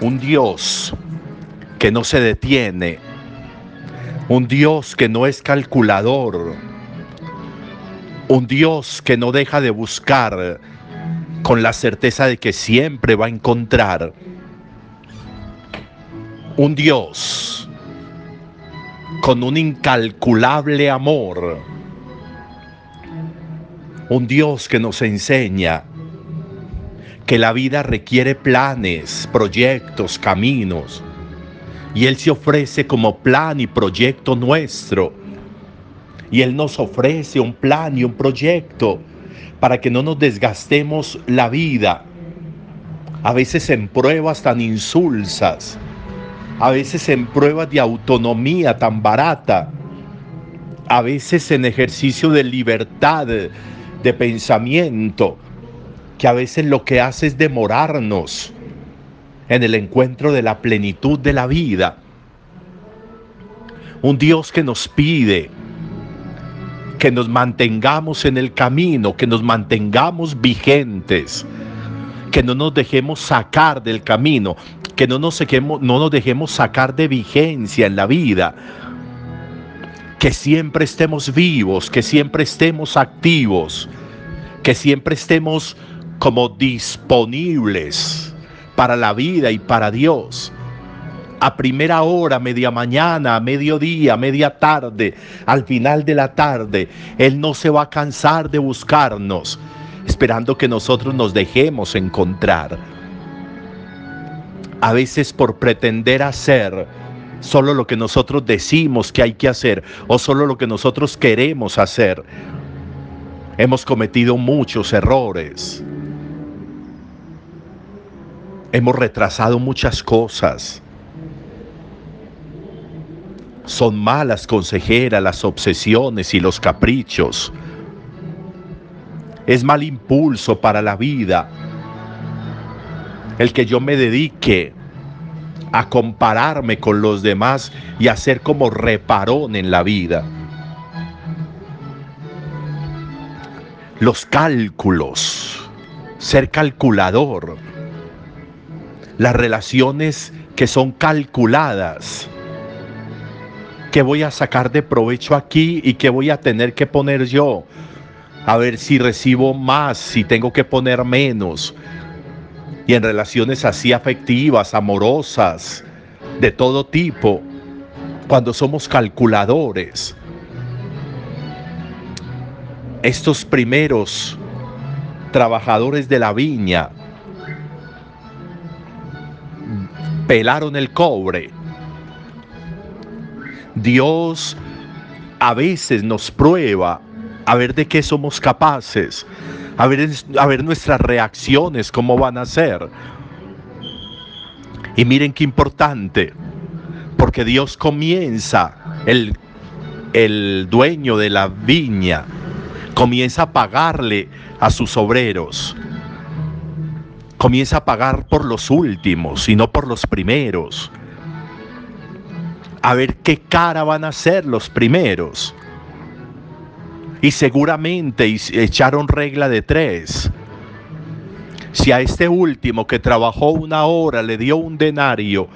un Dios que no se detiene, un Dios que no es calculador, un Dios que no deja de buscar con la certeza de que siempre va a encontrar. Un Dios con un incalculable amor, un Dios que nos enseña que la vida requiere planes, proyectos, caminos, y Él se ofrece como plan y proyecto nuestro. Y Él nos ofrece un plan y un proyecto para que no nos desgastemos la vida, a veces en pruebas tan insulsas, a veces en pruebas de autonomía tan barata, a veces en ejercicio de libertad de pensamiento, que a veces lo que hace es demorarnos en el encuentro de la plenitud de la vida. Un Dios que nos pide que nos mantengamos en el camino, que nos mantengamos vigentes, que no nos dejemos sacar del camino, que no nos, dejemos, no nos dejemos sacar de vigencia en la vida, que siempre estemos vivos, que siempre estemos activos, que siempre estemos como disponibles para la vida y para Dios. A primera hora, media mañana, a mediodía, media tarde, al final de la tarde, Él no se va a cansar de buscarnos, esperando que nosotros nos dejemos encontrar. A veces por pretender hacer solo lo que nosotros decimos que hay que hacer o solo lo que nosotros queremos hacer, hemos cometido muchos errores. Hemos retrasado muchas cosas. Son malas consejeras las obsesiones y los caprichos. Es mal impulso para la vida el que yo me dedique a compararme con los demás y a ser como reparón en la vida. Los cálculos, ser calculador las relaciones que son calculadas. ¿Qué voy a sacar de provecho aquí y qué voy a tener que poner yo? A ver si recibo más, si tengo que poner menos. Y en relaciones así afectivas, amorosas, de todo tipo, cuando somos calculadores. Estos primeros trabajadores de la viña pelaron el cobre. Dios a veces nos prueba a ver de qué somos capaces, a ver, a ver nuestras reacciones, cómo van a ser. Y miren qué importante, porque Dios comienza, el, el dueño de la viña, comienza a pagarle a sus obreros comienza a pagar por los últimos y no por los primeros. A ver qué cara van a ser los primeros. Y seguramente echaron regla de tres. Si a este último que trabajó una hora le dio un denario,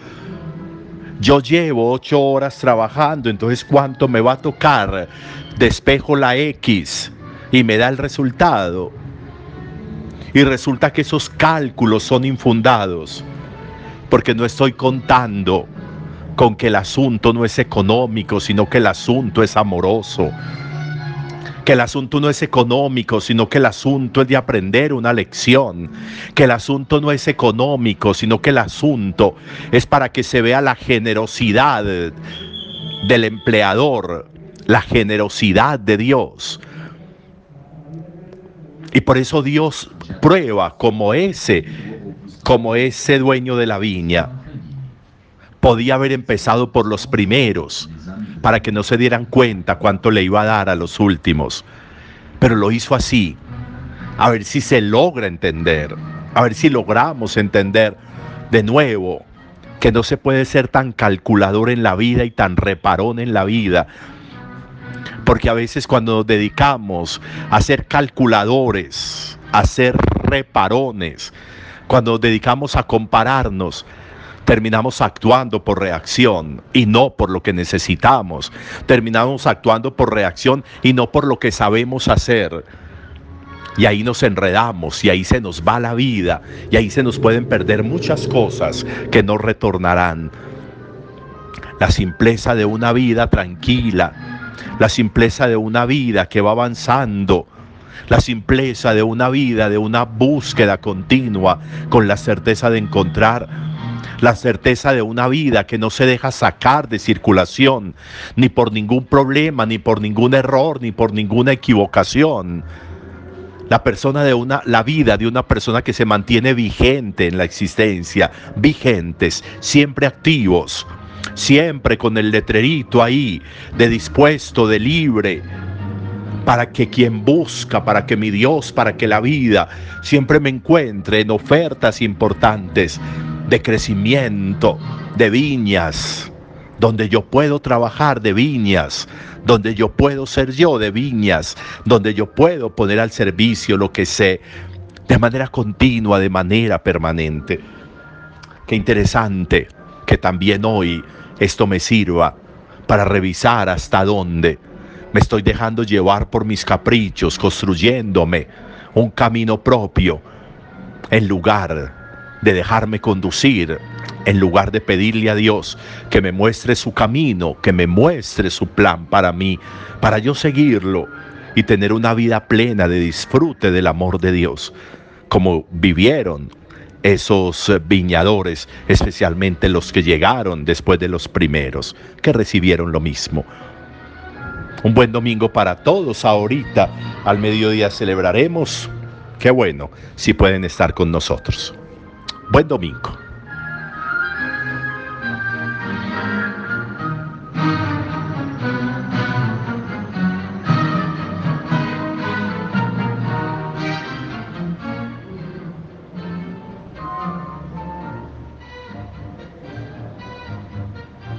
yo llevo ocho horas trabajando, entonces ¿cuánto me va a tocar? Despejo la X y me da el resultado y resulta que esos cálculos son infundados, porque no estoy contando con que el asunto no es económico, sino que el asunto es amoroso. Que el asunto no es económico, sino que el asunto es de aprender una lección. Que el asunto no es económico, sino que el asunto es para que se vea la generosidad del empleador, la generosidad de Dios. Y por eso Dios prueba como ese, como ese dueño de la viña. Podía haber empezado por los primeros, para que no se dieran cuenta cuánto le iba a dar a los últimos. Pero lo hizo así, a ver si se logra entender, a ver si logramos entender de nuevo que no se puede ser tan calculador en la vida y tan reparón en la vida, porque a veces cuando nos dedicamos a ser calculadores, a ser reparones, cuando nos dedicamos a compararnos, terminamos actuando por reacción y no por lo que necesitamos. Terminamos actuando por reacción y no por lo que sabemos hacer. Y ahí nos enredamos y ahí se nos va la vida y ahí se nos pueden perder muchas cosas que no retornarán. La simpleza de una vida tranquila, la simpleza de una vida que va avanzando, la simpleza de una vida, de una búsqueda continua con la certeza de encontrar. La certeza de una vida que no se deja sacar de circulación, ni por ningún problema, ni por ningún error, ni por ninguna equivocación. La persona de una, la vida de una persona que se mantiene vigente en la existencia, vigentes, siempre activos, siempre con el letrerito ahí, de dispuesto, de libre, para que quien busca, para que mi Dios, para que la vida siempre me encuentre en ofertas importantes de crecimiento, de viñas, donde yo puedo trabajar de viñas, donde yo puedo ser yo de viñas, donde yo puedo poner al servicio lo que sé de manera continua, de manera permanente. Qué interesante que también hoy esto me sirva para revisar hasta dónde me estoy dejando llevar por mis caprichos, construyéndome un camino propio, en lugar de dejarme conducir, en lugar de pedirle a Dios que me muestre su camino, que me muestre su plan para mí, para yo seguirlo y tener una vida plena de disfrute del amor de Dios, como vivieron esos viñadores, especialmente los que llegaron después de los primeros, que recibieron lo mismo. Un buen domingo para todos. Ahorita al mediodía celebraremos. Qué bueno si pueden estar con nosotros. Buen domingo.